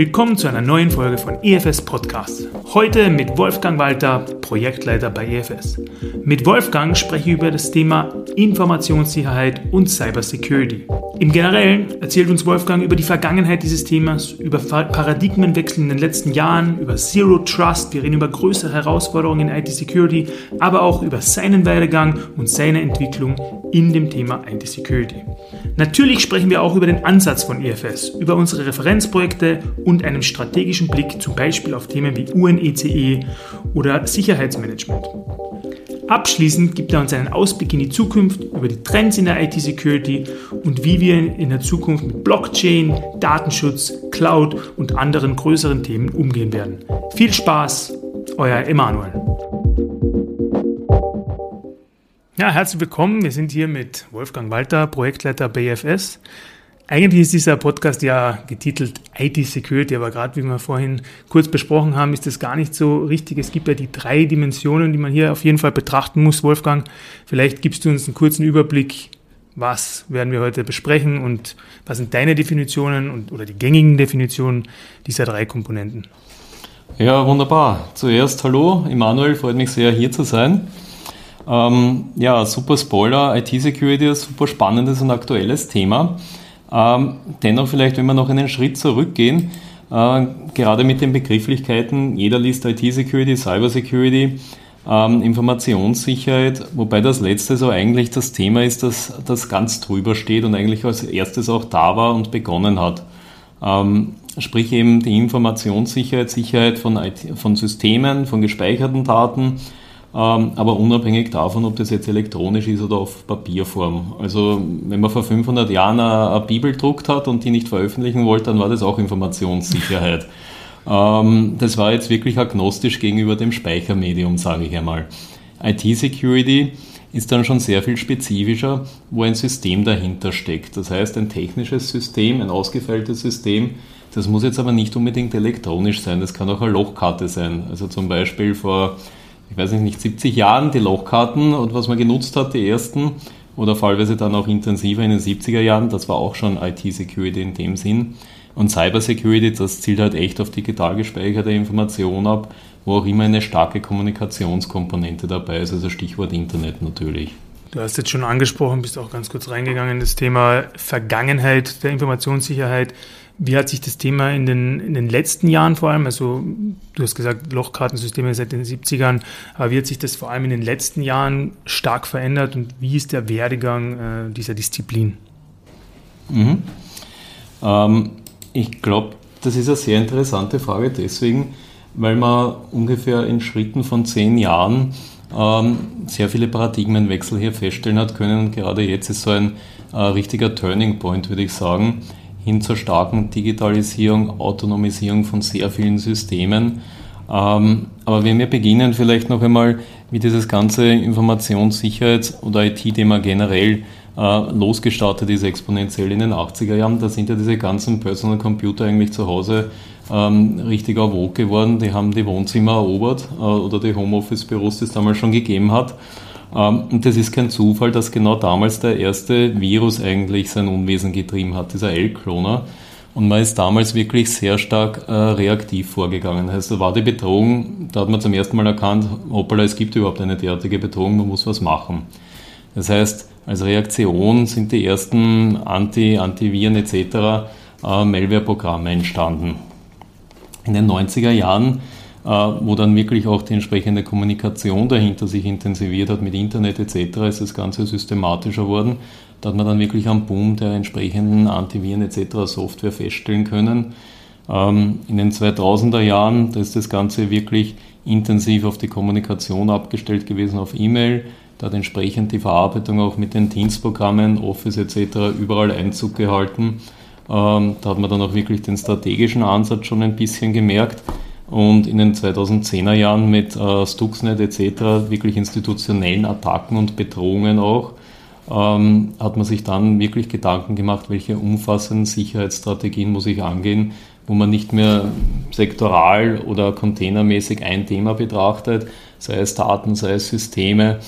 Willkommen zu einer neuen Folge von EFS Podcast. Heute mit Wolfgang Walter, Projektleiter bei EFS. Mit Wolfgang spreche ich über das Thema Informationssicherheit und Cybersecurity. Im Generellen erzählt uns Wolfgang über die Vergangenheit dieses Themas, über Paradigmenwechsel in den letzten Jahren, über Zero Trust, wir reden über größere Herausforderungen in IT-Security, aber auch über seinen Werdegang und seine Entwicklung in dem Thema IT-Security. Natürlich sprechen wir auch über den Ansatz von EFS, über unsere Referenzprojekte und einen strategischen Blick zum Beispiel auf Themen wie UNECE e oder Sicherheitsmanagement. Abschließend gibt er uns einen Ausblick in die Zukunft über die Trends in der IT-Security und wie wir in der Zukunft mit Blockchain, Datenschutz, Cloud und anderen größeren Themen umgehen werden. Viel Spaß, euer Emanuel. Ja, herzlich willkommen. Wir sind hier mit Wolfgang Walter, Projektleiter BFS. Eigentlich ist dieser Podcast ja getitelt IT-Security, aber gerade wie wir vorhin kurz besprochen haben, ist das gar nicht so richtig. Es gibt ja die drei Dimensionen, die man hier auf jeden Fall betrachten muss. Wolfgang, vielleicht gibst du uns einen kurzen Überblick, was werden wir heute besprechen und was sind deine Definitionen und, oder die gängigen Definitionen dieser drei Komponenten? Ja, wunderbar. Zuerst hallo, Emanuel, freut mich sehr, hier zu sein. Ähm, ja, super Spoiler, IT-Security ist ein super spannendes und aktuelles Thema. Ähm, dennoch vielleicht, wenn wir noch einen Schritt zurückgehen, äh, gerade mit den Begrifflichkeiten, jeder liest IT-Security, Cyber-Security, ähm, Informationssicherheit, wobei das letzte so eigentlich das Thema ist, das, das ganz drüber steht und eigentlich als erstes auch da war und begonnen hat. Ähm, sprich eben die Informationssicherheit, Sicherheit von, IT, von Systemen, von gespeicherten Daten, aber unabhängig davon, ob das jetzt elektronisch ist oder auf Papierform. Also wenn man vor 500 Jahren eine, eine Bibel druckt hat und die nicht veröffentlichen wollte, dann war das auch Informationssicherheit. ähm, das war jetzt wirklich agnostisch gegenüber dem Speichermedium, sage ich einmal. IT-Security ist dann schon sehr viel spezifischer, wo ein System dahinter steckt. Das heißt, ein technisches System, ein ausgefeiltes System, das muss jetzt aber nicht unbedingt elektronisch sein, das kann auch eine Lochkarte sein. Also zum Beispiel vor ich weiß nicht, 70 Jahren die Lochkarten und was man genutzt hat, die ersten, oder fallweise dann auch intensiver in den 70er Jahren, das war auch schon IT-Security in dem Sinn. Und Cyber-Security, das zielt halt echt auf digital gespeicherte Information ab, wo auch immer eine starke Kommunikationskomponente dabei ist, also Stichwort Internet natürlich. Du hast jetzt schon angesprochen, bist auch ganz kurz reingegangen, das Thema Vergangenheit der Informationssicherheit. Wie hat sich das Thema in den, in den letzten Jahren vor allem, also du hast gesagt, Lochkartensysteme seit den 70ern, aber wie hat sich das vor allem in den letzten Jahren stark verändert und wie ist der Werdegang äh, dieser Disziplin? Mhm. Ähm, ich glaube, das ist eine sehr interessante Frage deswegen, weil man ungefähr in Schritten von zehn Jahren ähm, sehr viele Paradigmenwechsel hier feststellen hat können und gerade jetzt ist so ein äh, richtiger Turning Point, würde ich sagen hin zur starken Digitalisierung, Autonomisierung von sehr vielen Systemen. Ähm, aber wenn wir beginnen, vielleicht noch einmal, wie dieses ganze Informationssicherheits- oder IT-Thema generell äh, losgestartet ist, exponentiell in den 80er Jahren, da sind ja diese ganzen Personal Computer eigentlich zu Hause ähm, richtig auf geworden. Die haben die Wohnzimmer erobert äh, oder die Homeoffice-Büros, die es damals schon gegeben hat. Ähm, und das ist kein Zufall, dass genau damals der erste Virus eigentlich sein Unwesen getrieben hat, dieser L-Kloner. Und man ist damals wirklich sehr stark äh, reaktiv vorgegangen. Also war die Bedrohung, da hat man zum ersten Mal erkannt, hoppala, es gibt überhaupt eine derartige Bedrohung, man muss was machen. Das heißt, als Reaktion sind die ersten Anti, Antiviren etc. Äh, Malware-Programme entstanden. In den 90er Jahren wo dann wirklich auch die entsprechende Kommunikation dahinter sich intensiviert hat mit Internet etc., ist das Ganze systematischer worden. Da hat man dann wirklich am Boom der entsprechenden Antiviren etc. Software feststellen können. Ähm, in den 2000er Jahren, da ist das Ganze wirklich intensiv auf die Kommunikation abgestellt gewesen, auf E-Mail. Da hat entsprechend die Verarbeitung auch mit den Dienstprogrammen, Office etc. überall Einzug gehalten. Ähm, da hat man dann auch wirklich den strategischen Ansatz schon ein bisschen gemerkt und in den 2010er Jahren mit äh, Stuxnet etc., wirklich institutionellen Attacken und Bedrohungen auch, ähm, hat man sich dann wirklich Gedanken gemacht, welche umfassenden Sicherheitsstrategien muss ich angehen, wo man nicht mehr sektoral oder containermäßig ein Thema betrachtet, sei es Daten, sei es Systeme,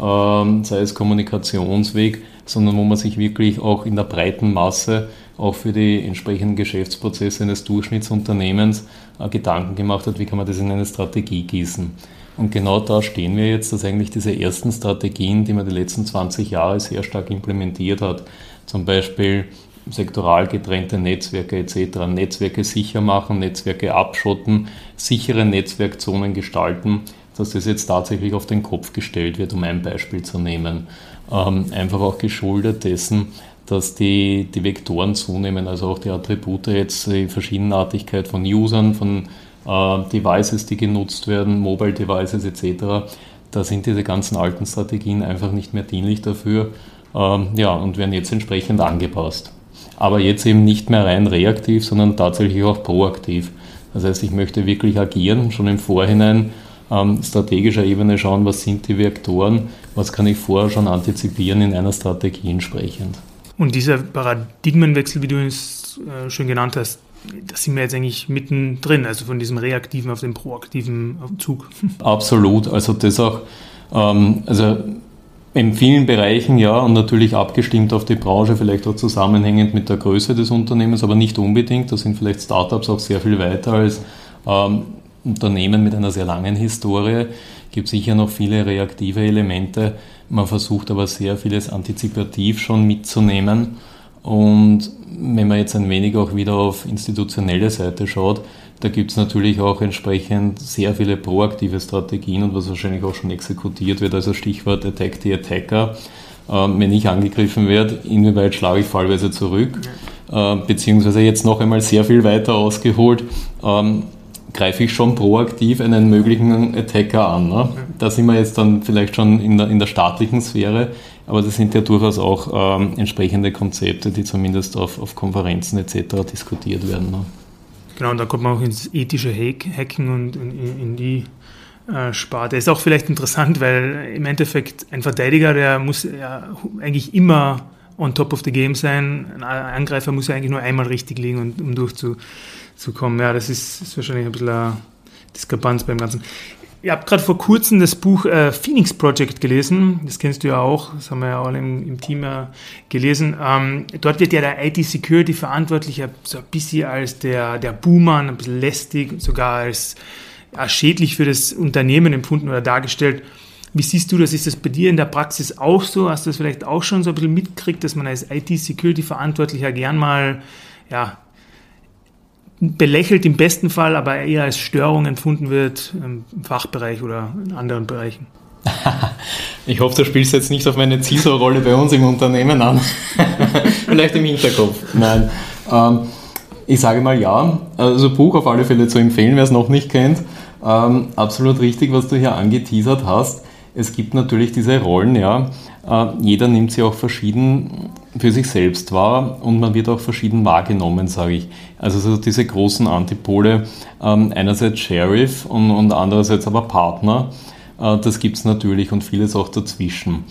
ähm, sei es Kommunikationsweg, sondern wo man sich wirklich auch in der breiten Masse auch für die entsprechenden Geschäftsprozesse eines Durchschnittsunternehmens äh, Gedanken gemacht hat, wie kann man das in eine Strategie gießen. Und genau da stehen wir jetzt, dass eigentlich diese ersten Strategien, die man die letzten 20 Jahre sehr stark implementiert hat, zum Beispiel sektoral getrennte Netzwerke etc., Netzwerke sicher machen, Netzwerke abschotten, sichere Netzwerkzonen gestalten, dass das jetzt tatsächlich auf den Kopf gestellt wird, um ein Beispiel zu nehmen. Ähm, einfach auch geschuldet dessen, dass die, die Vektoren zunehmen, also auch die Attribute jetzt, die Verschiedenartigkeit von Usern, von äh, Devices, die genutzt werden, Mobile Devices etc. Da sind diese ganzen alten Strategien einfach nicht mehr dienlich dafür ähm, ja, und werden jetzt entsprechend angepasst. Aber jetzt eben nicht mehr rein reaktiv, sondern tatsächlich auch proaktiv. Das heißt, ich möchte wirklich agieren, schon im Vorhinein ähm, strategischer Ebene schauen, was sind die Vektoren, was kann ich vorher schon antizipieren in einer Strategie entsprechend. Und dieser Paradigmenwechsel, wie du es äh, schon genannt hast, da sind wir jetzt eigentlich mittendrin, also von diesem reaktiven auf den proaktiven Zug. Absolut, also das auch, ähm, also in vielen Bereichen ja und natürlich abgestimmt auf die Branche, vielleicht auch zusammenhängend mit der Größe des Unternehmens, aber nicht unbedingt. Da sind vielleicht Startups auch sehr viel weiter als ähm, Unternehmen mit einer sehr langen Historie. Es gibt sicher noch viele reaktive Elemente. Man versucht aber sehr vieles antizipativ schon mitzunehmen. Und wenn man jetzt ein wenig auch wieder auf institutionelle Seite schaut, da gibt es natürlich auch entsprechend sehr viele proaktive Strategien und was wahrscheinlich auch schon exekutiert wird, also Stichwort Attack the Attacker. Ähm, wenn ich angegriffen werde, inwieweit schlage ich fallweise zurück? Äh, beziehungsweise jetzt noch einmal sehr viel weiter ausgeholt, ähm, greife ich schon proaktiv einen möglichen Attacker an. Ne? Da sind wir jetzt dann vielleicht schon in der, in der staatlichen Sphäre, aber das sind ja durchaus auch ähm, entsprechende Konzepte, die zumindest auf, auf Konferenzen etc. diskutiert werden. Ne? Genau, und da kommt man auch ins ethische Hacken und in, in die äh, Sparte. Ist auch vielleicht interessant, weil im Endeffekt ein Verteidiger, der muss ja eigentlich immer on top of the game sein. Ein Angreifer muss ja eigentlich nur einmal richtig liegen, um durchzukommen. Ja, das ist, ist wahrscheinlich ein bisschen eine Diskrepanz beim Ganzen. Ich habe gerade vor kurzem das Buch äh, Phoenix Project gelesen. Das kennst du ja auch. Das haben wir ja alle im, im Team äh, gelesen. Ähm, dort wird ja der IT-Security-Verantwortliche so ein bisschen als der, der Boomer, ein bisschen lästig, sogar als ja, schädlich für das Unternehmen empfunden oder dargestellt. Wie siehst du das? Ist das bei dir in der Praxis auch so? Hast du das vielleicht auch schon so ein bisschen mitgekriegt, dass man als IT-Security-Verantwortlicher gern mal ja, belächelt im besten Fall, aber eher als Störung empfunden wird im Fachbereich oder in anderen Bereichen. Ich hoffe, du spielst jetzt nicht auf meine CISO-Rolle bei uns im Unternehmen an. Vielleicht im Hinterkopf. Nein. Ähm, ich sage mal ja. Also Buch auf alle Fälle zu empfehlen, wer es noch nicht kennt. Ähm, absolut richtig, was du hier angeteasert hast. Es gibt natürlich diese Rollen, ja. Äh, jeder nimmt sie auch verschieden für sich selbst wahr und man wird auch verschieden wahrgenommen, sage ich. Also so diese großen Antipole, ähm, einerseits Sheriff und, und andererseits aber Partner, äh, das gibt es natürlich und vieles auch dazwischen.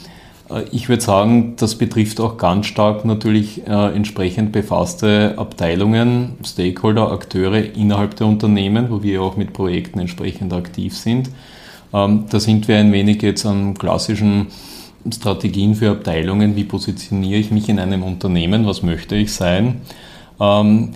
Äh, ich würde sagen, das betrifft auch ganz stark natürlich entsprechend befasste Abteilungen, Stakeholder, Akteure innerhalb der Unternehmen, wo wir auch mit Projekten entsprechend aktiv sind. Ähm, da sind wir ein wenig jetzt am klassischen Strategien für Abteilungen, wie positioniere ich mich in einem Unternehmen, was möchte ich sein, ähm,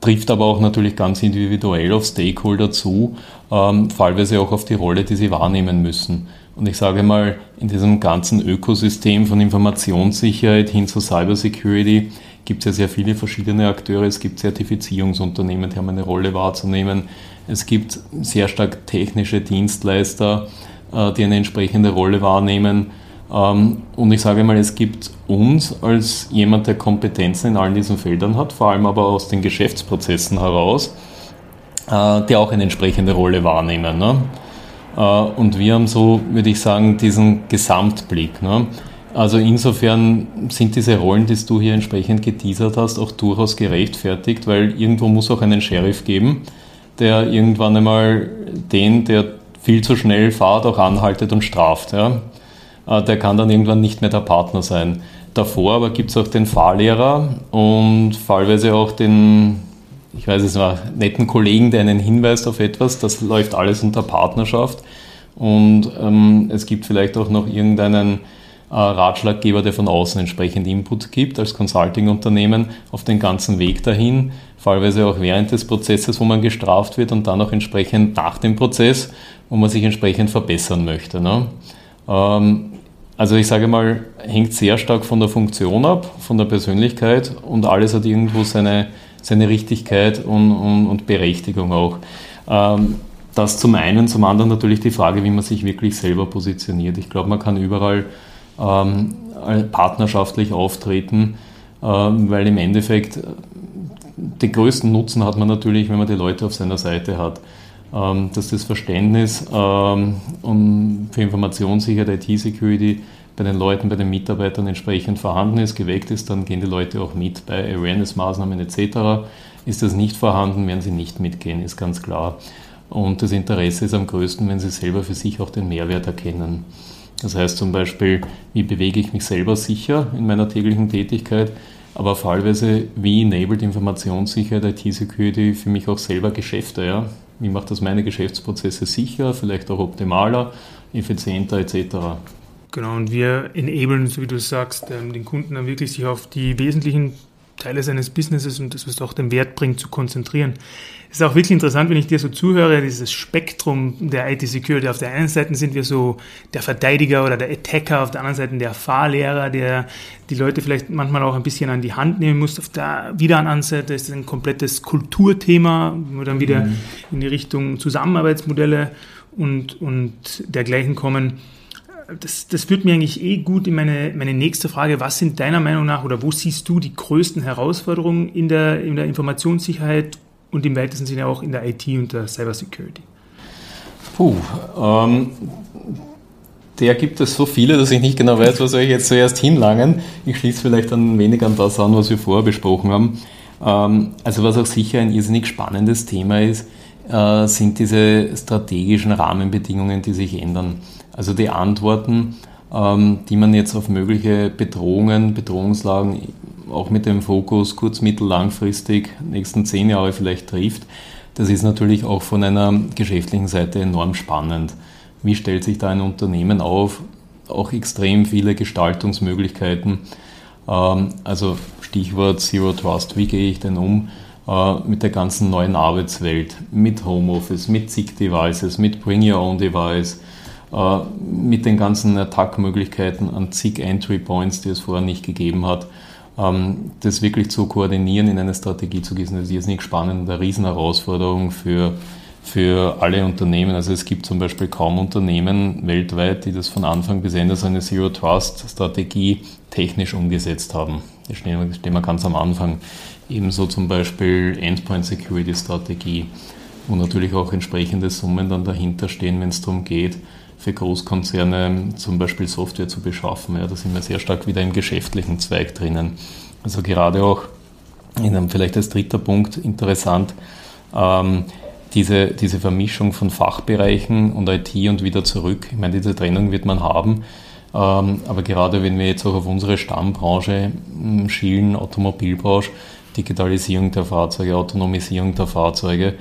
trifft aber auch natürlich ganz individuell auf Stakeholder zu, ähm, fallweise auch auf die Rolle, die sie wahrnehmen müssen. Und ich sage mal, in diesem ganzen Ökosystem von Informationssicherheit hin zu Cybersecurity gibt es ja sehr viele verschiedene Akteure. Es gibt Zertifizierungsunternehmen, die haben eine Rolle wahrzunehmen. Es gibt sehr stark technische Dienstleister, äh, die eine entsprechende Rolle wahrnehmen. Ähm, und ich sage mal, es gibt uns als jemand, der Kompetenzen in allen diesen Feldern hat, vor allem aber aus den Geschäftsprozessen heraus, äh, die auch eine entsprechende Rolle wahrnehmen. Ne? Äh, und wir haben so, würde ich sagen, diesen Gesamtblick. Ne? Also insofern sind diese Rollen, die du hier entsprechend geteasert hast, auch durchaus gerechtfertigt, weil irgendwo muss auch einen Sheriff geben, der irgendwann einmal den, der viel zu schnell fahrt, auch anhaltet und straft. Ja? Äh, der kann dann irgendwann nicht mehr der Partner sein. Davor aber gibt es auch den Fahrlehrer und fallweise auch den, ich weiß es noch, netten Kollegen, der einen hinweist auf etwas. Das läuft alles unter Partnerschaft. Und ähm, es gibt vielleicht auch noch irgendeinen Ratschlaggeber, der von außen entsprechend Input gibt, als Consulting-Unternehmen auf den ganzen Weg dahin, fallweise auch während des Prozesses, wo man gestraft wird und dann auch entsprechend nach dem Prozess, wo man sich entsprechend verbessern möchte. Ne? Ähm, also ich sage mal, hängt sehr stark von der Funktion ab, von der Persönlichkeit und alles hat irgendwo seine, seine Richtigkeit und, und, und Berechtigung auch. Ähm, das zum einen, zum anderen natürlich die Frage, wie man sich wirklich selber positioniert. Ich glaube, man kann überall ähm, partnerschaftlich auftreten, ähm, weil im Endeffekt äh, den größten Nutzen hat man natürlich, wenn man die Leute auf seiner Seite hat. Ähm, dass das Verständnis ähm, für Informationssicherheit, IT-Security bei den Leuten, bei den Mitarbeitern entsprechend vorhanden ist, geweckt ist, dann gehen die Leute auch mit. Bei Awareness-Maßnahmen etc. ist das nicht vorhanden, werden sie nicht mitgehen, ist ganz klar. Und das Interesse ist am größten, wenn sie selber für sich auch den Mehrwert erkennen. Das heißt zum Beispiel, wie bewege ich mich selber sicher in meiner täglichen Tätigkeit, aber fallweise, wie enabled Informationssicherheit, IT-Security für mich auch selber Geschäfte. Ja? Wie macht das meine Geschäftsprozesse sicher, vielleicht auch optimaler, effizienter etc. Genau, und wir enablen, so wie du sagst, ähm, den Kunden dann wirklich sich auf die wesentlichen Teile seines Businesses und das, was auch den Wert bringt, zu konzentrieren. Es ist auch wirklich interessant, wenn ich dir so zuhöre, dieses Spektrum der IT-Security. Auf der einen Seite sind wir so der Verteidiger oder der Attacker, auf der anderen Seite der Fahrlehrer, der die Leute vielleicht manchmal auch ein bisschen an die Hand nehmen muss. Auf der wieder anderen Seite ist es ein komplettes Kulturthema, wo dann wieder mhm. in die Richtung Zusammenarbeitsmodelle und, und dergleichen kommen das, das führt mir eigentlich eh gut in meine, meine nächste Frage. Was sind deiner Meinung nach oder wo siehst du die größten Herausforderungen in der, in der Informationssicherheit und im weitesten Sinne auch in der IT und der Cybersecurity? Puh, ähm, der gibt es so viele, dass ich nicht genau weiß, was soll ich jetzt zuerst hinlangen. Ich schließe vielleicht ein wenig an das an, was wir vorher besprochen haben. Ähm, also was auch sicher ein irrsinnig spannendes Thema ist, äh, sind diese strategischen Rahmenbedingungen, die sich ändern. Also die Antworten, ähm, die man jetzt auf mögliche Bedrohungen, Bedrohungslagen auch mit dem Fokus kurz-, mittel-, langfristig, nächsten zehn Jahre vielleicht trifft, das ist natürlich auch von einer geschäftlichen Seite enorm spannend. Wie stellt sich da ein Unternehmen auf? Auch extrem viele Gestaltungsmöglichkeiten. Ähm, also Stichwort Zero Trust, wie gehe ich denn um äh, mit der ganzen neuen Arbeitswelt, mit Homeoffice, mit SIG Devices, mit Bring Your Own Device, mit den ganzen Attack-Möglichkeiten an zig Entry Points, die es vorher nicht gegeben hat, ähm, das wirklich zu koordinieren, in eine Strategie zu gießen, das ist nicht spannend, eine Riesenherausforderung für, für alle Unternehmen. Also es gibt zum Beispiel kaum Unternehmen weltweit, die das von Anfang bis Ende so eine Zero Trust Strategie technisch umgesetzt haben. Das stehen wir ganz am Anfang. Ebenso zum Beispiel Endpoint Security Strategie, wo natürlich auch entsprechende Summen dann dahinter stehen, wenn es darum geht, für Großkonzerne zum Beispiel Software zu beschaffen. Ja, da sind wir sehr stark wieder im geschäftlichen Zweig drinnen. Also gerade auch in einem, vielleicht als dritter Punkt interessant, ähm, diese, diese Vermischung von Fachbereichen und IT und wieder zurück. Ich meine, diese Trennung wird man haben. Ähm, aber gerade wenn wir jetzt auch auf unsere Stammbranche hm, schielen, Automobilbranche, Digitalisierung der Fahrzeuge, Autonomisierung der Fahrzeuge,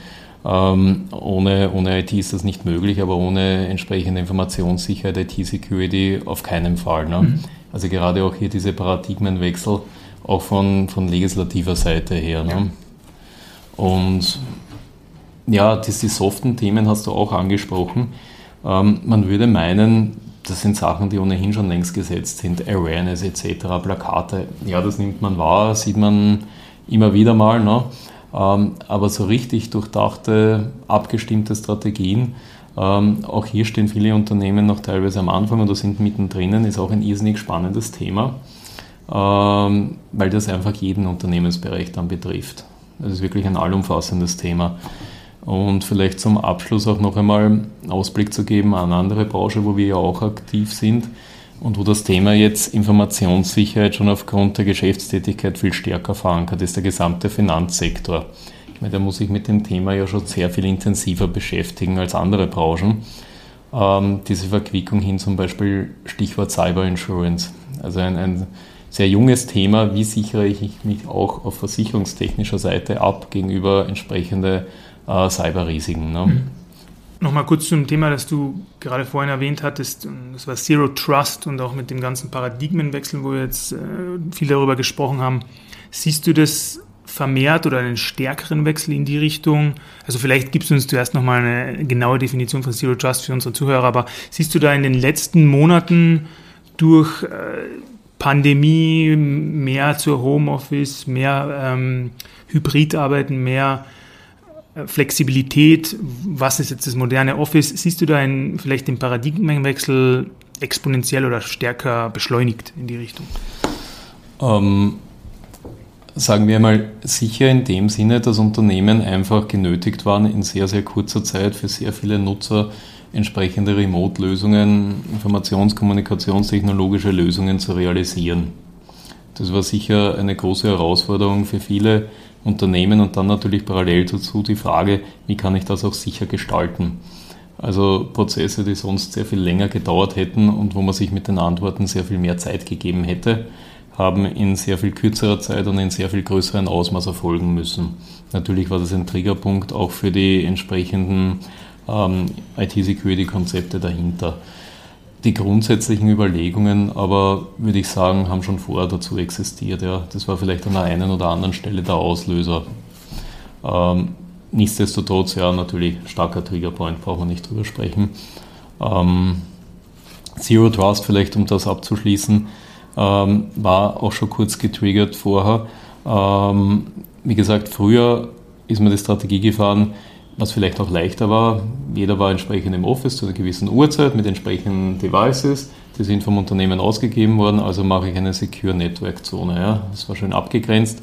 ähm, ohne, ohne IT ist das nicht möglich, aber ohne entsprechende Informationssicherheit, IT-Security auf keinen Fall. Ne? Mhm. Also gerade auch hier diese Paradigmenwechsel, auch von, von legislativer Seite her. Ne? Und ja, das, die soften Themen hast du auch angesprochen. Ähm, man würde meinen, das sind Sachen, die ohnehin schon längst gesetzt sind, Awareness etc., Plakate. Ja, das nimmt man wahr, sieht man immer wieder mal. Ne? Ähm, aber so richtig durchdachte, abgestimmte Strategien. Ähm, auch hier stehen viele Unternehmen noch teilweise am Anfang oder sind mittendrin, ist auch ein irrsinnig spannendes Thema, ähm, weil das einfach jeden Unternehmensbereich dann betrifft. Das ist wirklich ein allumfassendes Thema. Und vielleicht zum Abschluss auch noch einmal Ausblick zu geben an andere Branche, wo wir ja auch aktiv sind und wo das Thema jetzt Informationssicherheit schon aufgrund der Geschäftstätigkeit viel stärker verankert ist, der gesamte Finanzsektor. Ich meine, da muss sich mit dem Thema ja schon sehr viel intensiver beschäftigen als andere Branchen. Ähm, diese Verquickung hin zum Beispiel Stichwort Cyber Insurance. Also ein, ein sehr junges Thema, wie sichere ich mich auch auf versicherungstechnischer Seite ab gegenüber entsprechende äh, Cyberrisiken. Ne? Mhm. Nochmal kurz zum Thema, das du gerade vorhin erwähnt hattest, das war Zero Trust und auch mit dem ganzen Paradigmenwechsel, wo wir jetzt äh, viel darüber gesprochen haben. Siehst du das vermehrt oder einen stärkeren Wechsel in die Richtung? Also vielleicht gibst du uns zuerst nochmal eine genaue Definition von Zero Trust für unsere Zuhörer, aber siehst du da in den letzten Monaten durch äh, Pandemie mehr zur Homeoffice, mehr ähm, Hybridarbeiten, mehr Flexibilität, was ist jetzt das moderne Office? Siehst du da einen, vielleicht den Paradigmenwechsel exponentiell oder stärker beschleunigt in die Richtung? Ähm, sagen wir mal sicher in dem Sinne, dass Unternehmen einfach genötigt waren, in sehr, sehr kurzer Zeit für sehr viele Nutzer entsprechende Remote-Lösungen, Informations-, Kommunikationstechnologische Lösungen zu realisieren. Das war sicher eine große Herausforderung für viele Unternehmen und dann natürlich parallel dazu die Frage, wie kann ich das auch sicher gestalten. Also Prozesse, die sonst sehr viel länger gedauert hätten und wo man sich mit den Antworten sehr viel mehr Zeit gegeben hätte, haben in sehr viel kürzerer Zeit und in sehr viel größeren Ausmaß erfolgen müssen. Natürlich war das ein Triggerpunkt auch für die entsprechenden ähm, IT-Security-Konzepte dahinter. Die grundsätzlichen Überlegungen aber, würde ich sagen, haben schon vorher dazu existiert. Ja. Das war vielleicht an der einen oder anderen Stelle der Auslöser. Ähm, nichtsdestotrotz, ja, natürlich starker Triggerpoint, braucht man nicht drüber sprechen. Ähm, Zero Trust, vielleicht um das abzuschließen, ähm, war auch schon kurz getriggert vorher. Ähm, wie gesagt, früher ist man die Strategie gefahren, was vielleicht auch leichter war. Jeder war entsprechend im Office zu einer gewissen Uhrzeit mit entsprechenden Devices. Die sind vom Unternehmen ausgegeben worden, also mache ich eine Secure Network Zone. Ja. Das war schön abgegrenzt.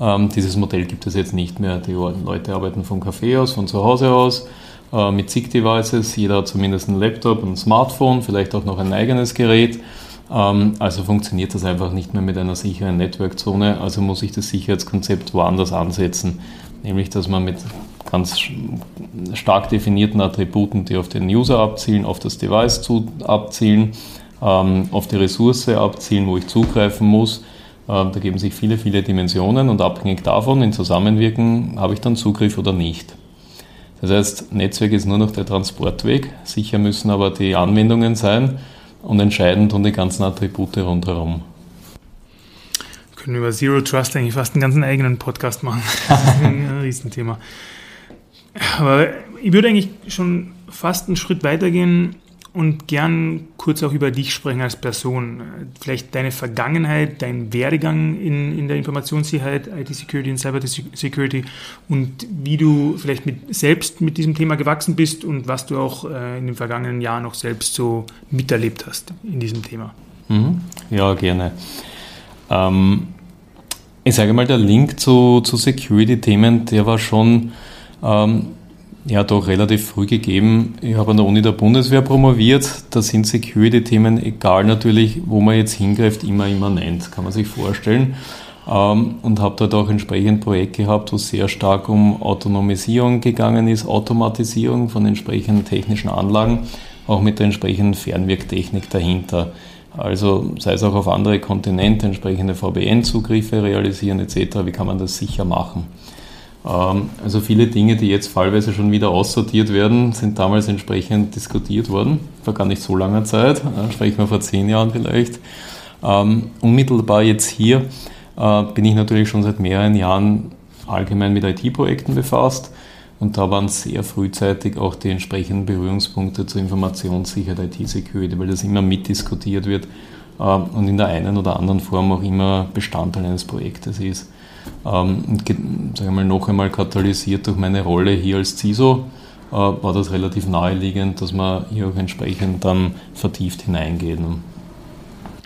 Ähm, dieses Modell gibt es jetzt nicht mehr. Die Leute arbeiten vom Café aus, von zu Hause aus, äh, mit zig Devices. Jeder hat zumindest einen Laptop, ein Smartphone, vielleicht auch noch ein eigenes Gerät. Ähm, also funktioniert das einfach nicht mehr mit einer sicheren Network-Zone. Also muss ich das Sicherheitskonzept woanders ansetzen. Nämlich, dass man mit ganz stark definierten Attributen, die auf den User abzielen, auf das Device zu, abzielen, ähm, auf die Ressource abzielen, wo ich zugreifen muss. Ähm, da geben sich viele, viele Dimensionen und abhängig davon, in Zusammenwirken, habe ich dann Zugriff oder nicht. Das heißt, Netzwerk ist nur noch der Transportweg. Sicher müssen aber die Anwendungen sein und entscheidend und die ganzen Attribute rundherum. Können über Zero Trust eigentlich fast einen ganzen eigenen Podcast machen. Das ist ein Riesenthema. Aber ich würde eigentlich schon fast einen Schritt weitergehen und gern kurz auch über dich sprechen als Person. Vielleicht deine Vergangenheit, dein Werdegang in, in der Informationssicherheit, IT-Security und Cyber-Security und wie du vielleicht mit, selbst mit diesem Thema gewachsen bist und was du auch äh, in den vergangenen Jahren noch selbst so miterlebt hast in diesem Thema. Mhm. Ja, gerne. Ähm, ich sage mal, der Link zu, zu Security-Themen, der war schon ähm, ja doch relativ früh gegeben. Ich habe an der Uni der Bundeswehr promoviert. Da sind Security-Themen, egal natürlich, wo man jetzt hingreift, immer immanent, kann man sich vorstellen. Ähm, und habe dort auch entsprechend Projekt gehabt, wo sehr stark um Autonomisierung gegangen ist, Automatisierung von entsprechenden technischen Anlagen, auch mit der entsprechenden Fernwirktechnik dahinter. Also sei es auch auf andere Kontinente entsprechende VPN-Zugriffe realisieren etc. Wie kann man das sicher machen? Ähm, also viele Dinge, die jetzt fallweise schon wieder aussortiert werden, sind damals entsprechend diskutiert worden, vor gar nicht so langer Zeit, äh, sprechen wir vor zehn Jahren vielleicht. Ähm, unmittelbar jetzt hier äh, bin ich natürlich schon seit mehreren Jahren allgemein mit IT-Projekten befasst und da waren sehr frühzeitig auch die entsprechenden Berührungspunkte zur Informationssicherheit, IT-Security, weil das immer mitdiskutiert wird äh, und in der einen oder anderen Form auch immer Bestandteil eines Projektes ist. Ähm, mal, noch einmal katalysiert durch meine Rolle hier als CISO äh, war das relativ naheliegend, dass man hier auch entsprechend dann vertieft hineingeht. Ne?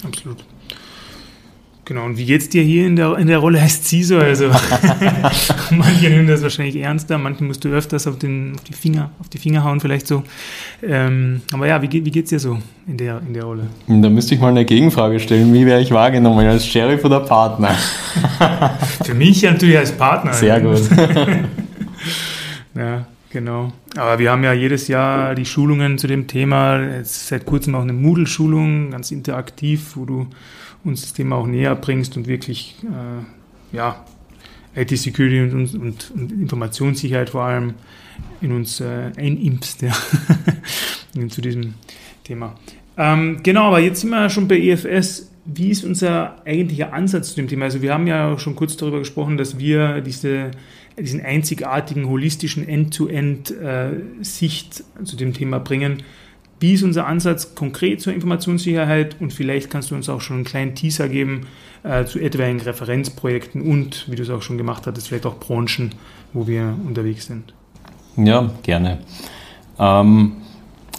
Absolut. Genau, und wie geht's dir hier in der, in der Rolle als CISO? Also manche nehmen das wahrscheinlich ernster, manchen musst du öfters auf, den, auf, die, Finger, auf die Finger hauen, vielleicht so. Ähm, aber ja, wie, wie geht's dir so in der, in der Rolle? Da müsste ich mal eine Gegenfrage stellen. Wie wäre ich wahrgenommen, als Sheriff oder Partner? Für mich natürlich als Partner. Sehr gut. ja, genau. Aber wir haben ja jedes Jahr die Schulungen zu dem Thema. Jetzt seit kurzem auch eine Moodle-Schulung, ganz interaktiv, wo du uns das Thema auch näher bringst und wirklich äh, ja, IT-Security und, und, und, Informationssicherheit vor allem in uns äh, einimpst ja, zu diesem Thema. Ähm, genau, aber jetzt sind wir schon bei EFS. Wie ist unser eigentlicher Ansatz zu dem Thema? Also wir haben ja schon kurz darüber gesprochen, dass wir diese, diesen einzigartigen holistischen End-to-End-Sicht äh, zu dem Thema bringen. Wie ist unser Ansatz konkret zur Informationssicherheit? Und vielleicht kannst du uns auch schon einen kleinen Teaser geben äh, zu etwaigen Referenzprojekten und, wie du es auch schon gemacht hattest, vielleicht auch Branchen, wo wir unterwegs sind. Ja, gerne. Ähm,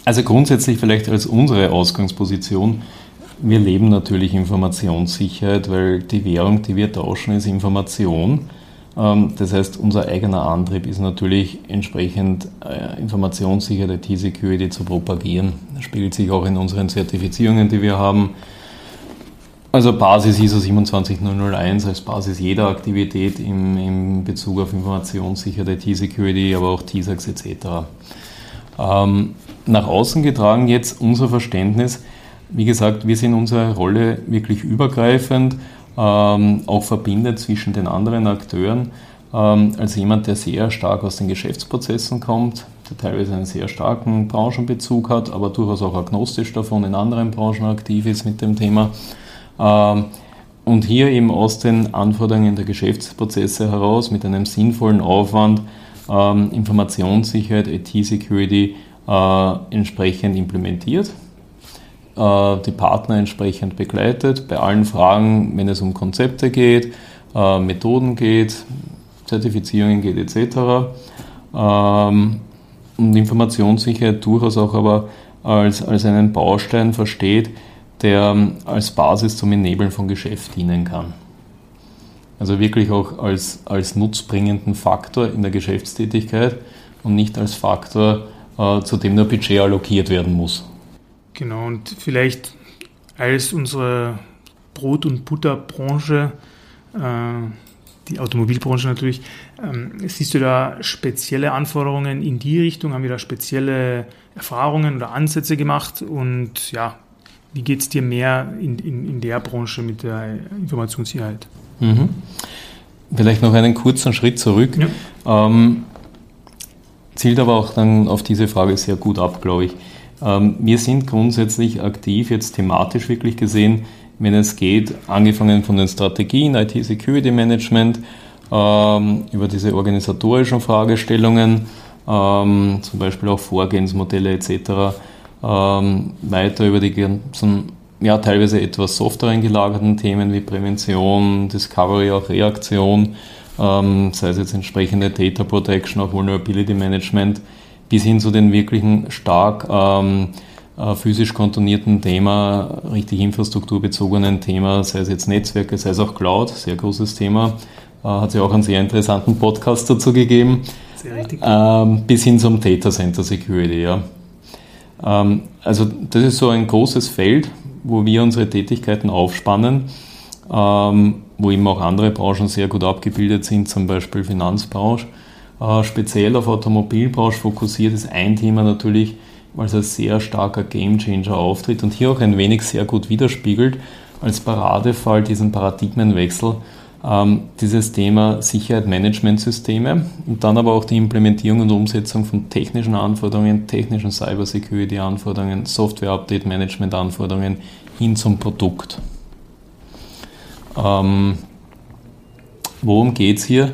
also grundsätzlich vielleicht als unsere Ausgangsposition. Wir leben natürlich Informationssicherheit, weil die Währung, die wir tauschen, ist Information. Ähm, das heißt, unser eigener Antrieb ist natürlich entsprechend äh, Informationssicherheit, IT-Security zu propagieren. Das spiegelt sich auch in unseren Zertifizierungen, die wir haben. Also Basis ISO 27001 als Basis jeder Aktivität im, im Bezug auf Informationssicherheit, IT-Security, aber auch TISAX etc. Ähm, nach außen getragen jetzt unser Verständnis, wie gesagt, wir sind unsere Rolle wirklich übergreifend ähm, auch verbindet zwischen den anderen Akteuren, ähm, als jemand, der sehr stark aus den Geschäftsprozessen kommt, der teilweise einen sehr starken Branchenbezug hat, aber durchaus auch agnostisch davon in anderen Branchen aktiv ist mit dem Thema. Ähm, und hier eben aus den Anforderungen der Geschäftsprozesse heraus mit einem sinnvollen Aufwand ähm, Informationssicherheit, IT-Security äh, entsprechend implementiert die Partner entsprechend begleitet bei allen Fragen, wenn es um Konzepte geht, äh, Methoden geht, Zertifizierungen geht etc. Ähm, und Informationssicherheit durchaus auch aber als, als einen Baustein versteht, der ähm, als Basis zum Enablen von Geschäft dienen kann. Also wirklich auch als, als nutzbringenden Faktor in der Geschäftstätigkeit und nicht als Faktor, äh, zu dem nur Budget allokiert werden muss. Genau, und vielleicht als unsere Brot- und Butterbranche, äh, die Automobilbranche natürlich, ähm, siehst du da spezielle Anforderungen in die Richtung? Haben wir da spezielle Erfahrungen oder Ansätze gemacht? Und ja, wie geht es dir mehr in, in, in der Branche mit der Informationssicherheit? Mhm. Vielleicht noch einen kurzen Schritt zurück. Ja. Ähm, zielt aber auch dann auf diese Frage sehr gut ab, glaube ich. Ähm, wir sind grundsätzlich aktiv, jetzt thematisch wirklich gesehen, wenn es geht, angefangen von den Strategien, IT-Security Management, ähm, über diese organisatorischen Fragestellungen, ähm, zum Beispiel auch Vorgehensmodelle etc., weiter über die ganzen, ja, teilweise etwas softeren gelagerten Themen wie Prävention, Discovery, auch Reaktion, sei es jetzt entsprechende Data Protection, auch Vulnerability Management, bis hin zu den wirklichen stark ähm, äh, physisch kontonierten Thema, richtig infrastrukturbezogenen Thema, sei es jetzt Netzwerke, sei es auch Cloud, sehr großes Thema. Äh, hat sich auch einen sehr interessanten Podcast dazu gegeben. Sehr richtig. Ähm, bis hin zum Data Center Security, ja. Ähm, also das ist so ein großes Feld, wo wir unsere Tätigkeiten aufspannen, ähm, wo eben auch andere Branchen sehr gut abgebildet sind, zum Beispiel Finanzbranche äh, speziell auf Automobilbranche fokussiert, ist ein Thema natürlich, als sehr starker Gamechanger auftritt und hier auch ein wenig sehr gut widerspiegelt, als Paradefall diesen Paradigmenwechsel, ähm, dieses Thema Sicherheit-Management-Systeme und dann aber auch die Implementierung und Umsetzung von technischen Anforderungen, technischen Cybersecurity-Anforderungen, Software-Update-Management-Anforderungen hin zum Produkt. Ähm, worum geht es hier?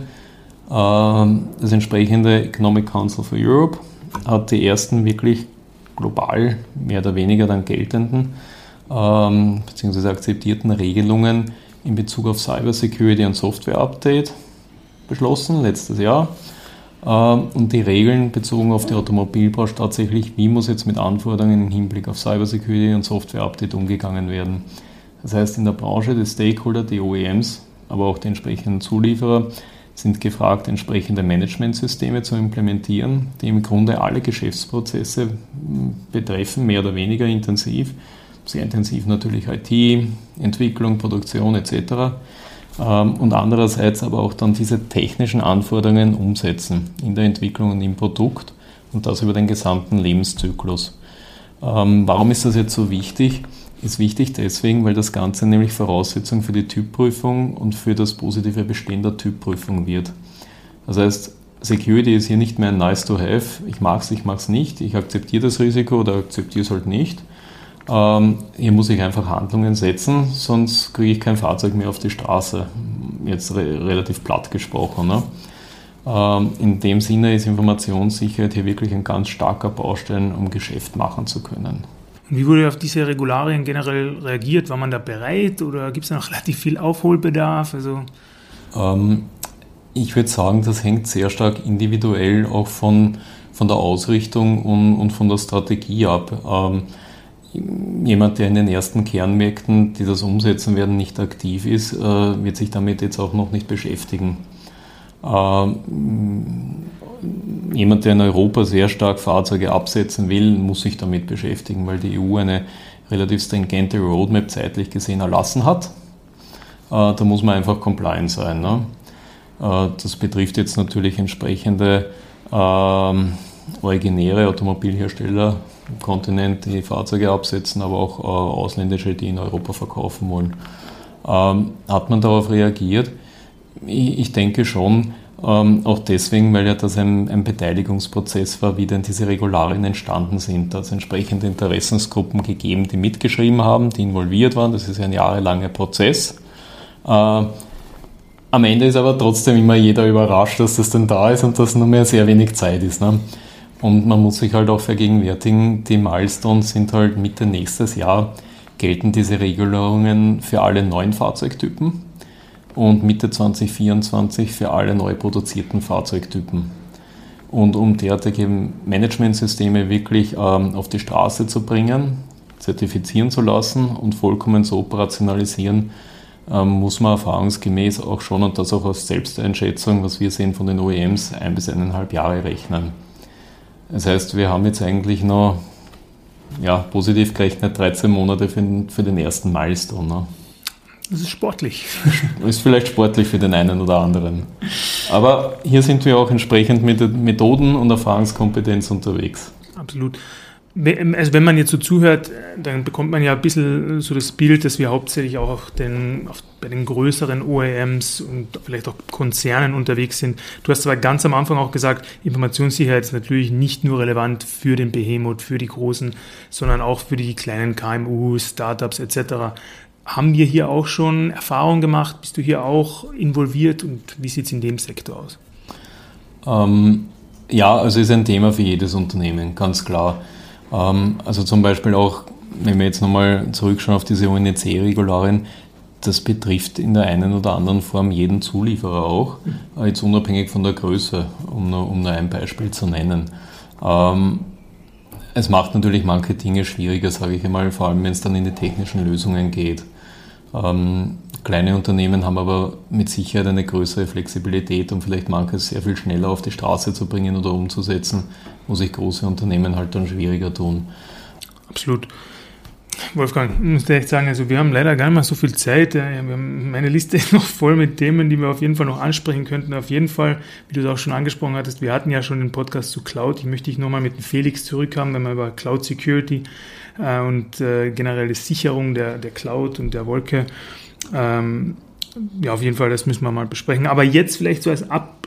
Ähm, das entsprechende Economic Council for Europe hat die ersten wirklich global mehr oder weniger dann geltenden ähm, bzw. akzeptierten Regelungen in Bezug auf Cybersecurity und Software Update beschlossen letztes Jahr. Ähm, und die Regeln bezogen auf die Automobilbranche tatsächlich, wie muss jetzt mit Anforderungen im Hinblick auf Cybersecurity und Software Update umgegangen werden. Das heißt, in der Branche die Stakeholder, die OEMs, aber auch die entsprechenden Zulieferer sind gefragt, entsprechende Managementsysteme zu implementieren, die im Grunde alle Geschäftsprozesse betreffen, mehr oder weniger intensiv. Sehr intensiv natürlich IT, Entwicklung, Produktion etc. Ähm, und andererseits aber auch dann diese technischen Anforderungen umsetzen in der Entwicklung und im Produkt und das über den gesamten Lebenszyklus. Ähm, warum ist das jetzt so wichtig? Ist wichtig deswegen, weil das Ganze nämlich Voraussetzung für die Typprüfung und für das positive Bestehen der Typprüfung wird. Das heißt, Security ist hier nicht mehr ein nice to have. Ich mag es, ich mag es nicht. Ich akzeptiere das Risiko oder akzeptiere es halt nicht. Ähm, hier muss ich einfach Handlungen setzen, sonst kriege ich kein Fahrzeug mehr auf die Straße. Jetzt re relativ platt gesprochen. Ne? Ähm, in dem Sinne ist Informationssicherheit hier wirklich ein ganz starker Baustein, um Geschäft machen zu können. Wie wurde auf diese Regularien generell reagiert? War man da bereit oder gibt es noch relativ viel Aufholbedarf? Also ähm, ich würde sagen, das hängt sehr stark individuell auch von, von der Ausrichtung und, und von der Strategie ab. Ähm, jemand, der in den ersten Kernmärkten, die das umsetzen werden, nicht aktiv ist, äh, wird sich damit jetzt auch noch nicht beschäftigen. Ähm, jemand, der in Europa sehr stark Fahrzeuge absetzen will, muss sich damit beschäftigen, weil die EU eine relativ stringente Roadmap zeitlich gesehen erlassen hat. Äh, da muss man einfach compliant sein. Ne? Äh, das betrifft jetzt natürlich entsprechende ähm, originäre Automobilhersteller im Kontinent, die Fahrzeuge absetzen, aber auch äh, ausländische, die in Europa verkaufen wollen. Ähm, hat man darauf reagiert? Ich, ich denke schon, ähm, auch deswegen, weil ja das ein, ein, Beteiligungsprozess war, wie denn diese Regularien entstanden sind. Da hat entsprechende Interessensgruppen gegeben, die mitgeschrieben haben, die involviert waren. Das ist ein jahrelanger Prozess. Äh, am Ende ist aber trotzdem immer jeder überrascht, dass das denn da ist und dass nur mehr sehr wenig Zeit ist. Ne? Und man muss sich halt auch vergegenwärtigen, die Milestones sind halt Mitte nächstes Jahr, gelten diese Regelungen für alle neuen Fahrzeugtypen und Mitte 2024 für alle neu produzierten Fahrzeugtypen. Und um derartige Managementsysteme wirklich ähm, auf die Straße zu bringen, zertifizieren zu lassen und vollkommen zu operationalisieren, ähm, muss man erfahrungsgemäß auch schon, und das auch aus Selbsteinschätzung, was wir sehen von den OEMs, ein bis eineinhalb Jahre rechnen. Das heißt, wir haben jetzt eigentlich noch ja, positiv gerechnet 13 Monate für den, für den ersten Milestone. Ne? Das ist sportlich. Ist vielleicht sportlich für den einen oder anderen. Aber hier sind wir auch entsprechend mit Methoden und Erfahrungskompetenz unterwegs. Absolut also wenn man jetzt so zuhört, dann bekommt man ja ein bisschen so das Bild, dass wir hauptsächlich auch den, bei den größeren OEMs und vielleicht auch Konzernen unterwegs sind. Du hast aber ganz am Anfang auch gesagt, Informationssicherheit ist natürlich nicht nur relevant für den Behemoth, für die Großen, sondern auch für die kleinen KMUs, Startups etc. Haben wir hier auch schon Erfahrungen gemacht? Bist du hier auch involviert und wie sieht es in dem Sektor aus? Ähm, ja, also ist ein Thema für jedes Unternehmen, ganz klar. Ähm, also zum Beispiel auch, wenn wir jetzt nochmal zurückschauen auf diese UNEC-Regularien, das betrifft in der einen oder anderen Form jeden Zulieferer auch, mhm. jetzt unabhängig von der Größe, um nur, um nur ein Beispiel zu nennen. Ähm, es macht natürlich manche Dinge schwieriger, sage ich einmal, vor allem wenn es dann in die technischen Lösungen geht. Ähm, kleine Unternehmen haben aber mit Sicherheit eine größere Flexibilität, um vielleicht manches sehr viel schneller auf die Straße zu bringen oder umzusetzen, wo sich große Unternehmen halt dann schwieriger tun. Absolut. Wolfgang, ich muss dir echt sagen, also wir haben leider gar nicht mehr so viel Zeit. meine Liste ist noch voll mit Themen, die wir auf jeden Fall noch ansprechen könnten. Auf jeden Fall, wie du es auch schon angesprochen hattest, wir hatten ja schon den Podcast zu Cloud. Ich möchte dich nochmal mit Felix zurückhaben, wenn wir über Cloud Security äh, und äh, generelle Sicherung der, der Cloud und der Wolke. Ähm, ja, auf jeden Fall, das müssen wir mal besprechen. Aber jetzt vielleicht so als Ab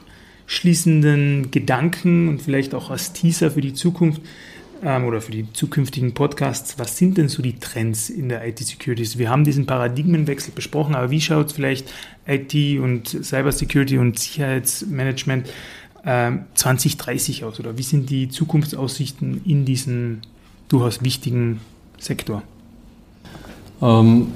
abschließenden Gedanken und vielleicht auch als Teaser für die Zukunft ähm, oder für die zukünftigen Podcasts, was sind denn so die Trends in der IT-Security? Wir haben diesen Paradigmenwechsel besprochen, aber wie schaut vielleicht IT und Cybersecurity und Sicherheitsmanagement ähm, 2030 aus? Oder wie sind die Zukunftsaussichten in diesem durchaus wichtigen Sektor? Ähm,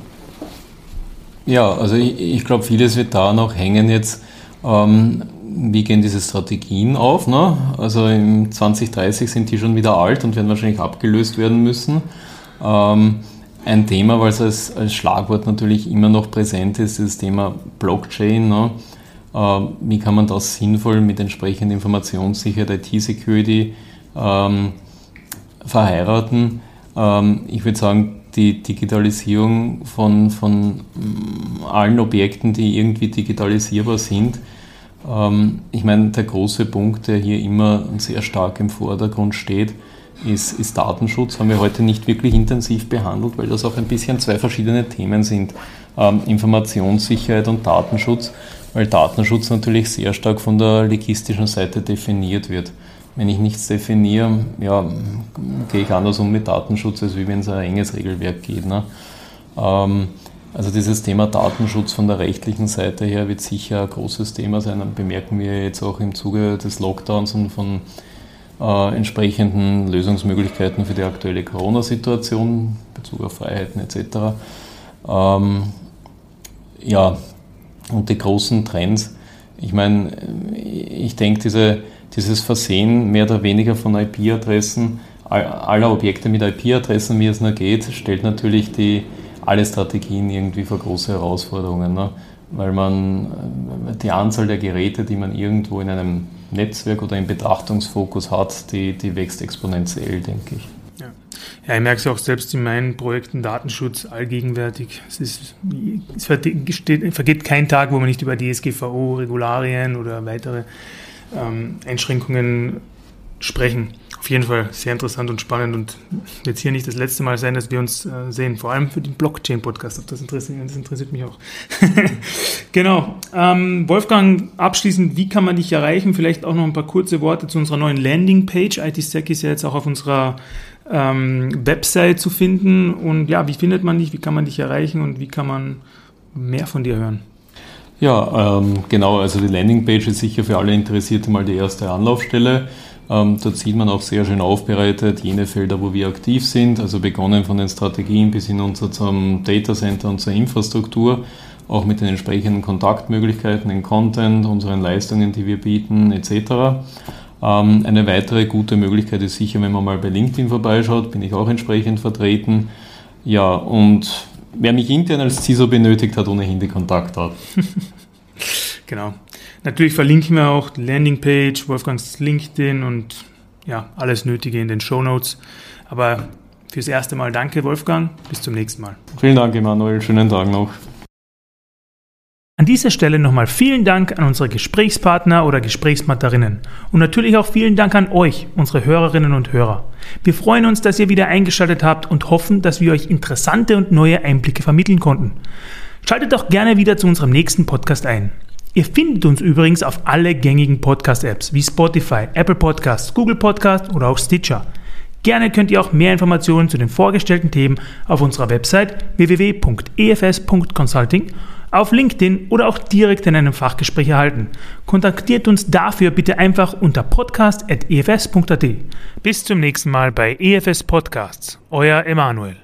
ja, also ich, ich glaube, vieles wird da noch hängen jetzt. Ähm, wie gehen diese Strategien auf? Ne? Also im 2030 sind die schon wieder alt und werden wahrscheinlich abgelöst werden müssen. Ähm, ein Thema, weil es als, als, Schlagwort natürlich immer noch präsent ist, ist das Thema Blockchain. Ne? Ähm, wie kann man das sinnvoll mit entsprechender Informationssicherheit, IT-Security ähm, verheiraten? Ähm, ich würde sagen, die Digitalisierung von, von mm, allen Objekten, die irgendwie digitalisierbar sind, ähm, ich meine, der große Punkt, der hier immer sehr stark im Vordergrund steht, ist, ist Datenschutz. Haben wir heute nicht wirklich intensiv behandelt, weil das auch ein bisschen zwei verschiedene Themen sind. Ähm, Informationssicherheit und Datenschutz, weil Datenschutz natürlich sehr stark von der legistischen Seite definiert wird. Wenn ich nichts definiere, ja, gehe ich anders um mit Datenschutz, als wenn es ein enges Regelwerk geht. Ne? Ähm, also dieses Thema Datenschutz von der rechtlichen Seite her wird sicher ein großes Thema sein. Dann bemerken wir jetzt auch im Zuge des Lockdowns und von äh, entsprechenden Lösungsmöglichkeiten für die aktuelle Corona-Situation, Bezug auf Freiheiten etc. Ähm, ja, und die großen Trends. Ich meine, ich denke, diese, dieses Versehen mehr oder weniger von IP-Adressen, aller Objekte mit IP-Adressen, wie es nur geht, stellt natürlich die, alle Strategien irgendwie vor große Herausforderungen. Ne? Weil man die Anzahl der Geräte, die man irgendwo in einem Netzwerk oder im Betrachtungsfokus hat, die, die wächst exponentiell, denke ich. Ja. ja, ich merke es auch selbst in meinen Projekten Datenschutz allgegenwärtig. Es, ist, es vergeht kein Tag, wo man nicht über DSGVO, Regularien oder weitere ähm, Einschränkungen sprechen auf jeden Fall sehr interessant und spannend und wird hier nicht das letzte Mal sein, dass wir uns äh, sehen. Vor allem für den Blockchain-Podcast. Das interessiert, das interessiert mich auch. genau. Ähm, Wolfgang, abschließend, wie kann man dich erreichen? Vielleicht auch noch ein paar kurze Worte zu unserer neuen Landingpage. ITSec ist ja jetzt auch auf unserer ähm, Website zu finden. Und ja, wie findet man dich? Wie kann man dich erreichen? Und wie kann man mehr von dir hören? Ja, ähm, genau. Also die Landingpage ist sicher für alle Interessierte mal die erste Anlaufstelle. Ähm, dort sieht man auch sehr schön aufbereitet jene Felder, wo wir aktiv sind, also begonnen von den Strategien bis hinunter zum Data Center und zur Infrastruktur, auch mit den entsprechenden Kontaktmöglichkeiten, den Content, unseren Leistungen, die wir bieten, etc. Ähm, eine weitere gute Möglichkeit ist sicher, wenn man mal bei LinkedIn vorbeischaut, bin ich auch entsprechend vertreten. Ja, und wer mich intern als CISO benötigt, hat ohnehin die Kontaktdaten. genau. Natürlich verlinken wir auch die Landingpage, Wolfgangs LinkedIn und ja, alles Nötige in den Show Notes. Aber fürs erste Mal danke, Wolfgang. Bis zum nächsten Mal. Vielen Dank, Emanuel. Schönen Tag noch. An dieser Stelle nochmal vielen Dank an unsere Gesprächspartner oder Gesprächspartnerinnen und natürlich auch vielen Dank an euch, unsere Hörerinnen und Hörer. Wir freuen uns, dass ihr wieder eingeschaltet habt und hoffen, dass wir euch interessante und neue Einblicke vermitteln konnten. Schaltet doch gerne wieder zu unserem nächsten Podcast ein. Ihr findet uns übrigens auf alle gängigen Podcast-Apps wie Spotify, Apple Podcasts, Google Podcasts oder auch Stitcher. Gerne könnt ihr auch mehr Informationen zu den vorgestellten Themen auf unserer Website www.efs.consulting, auf LinkedIn oder auch direkt in einem Fachgespräch erhalten. Kontaktiert uns dafür bitte einfach unter podcast.efs.at. Bis zum nächsten Mal bei EFS Podcasts. Euer Emanuel.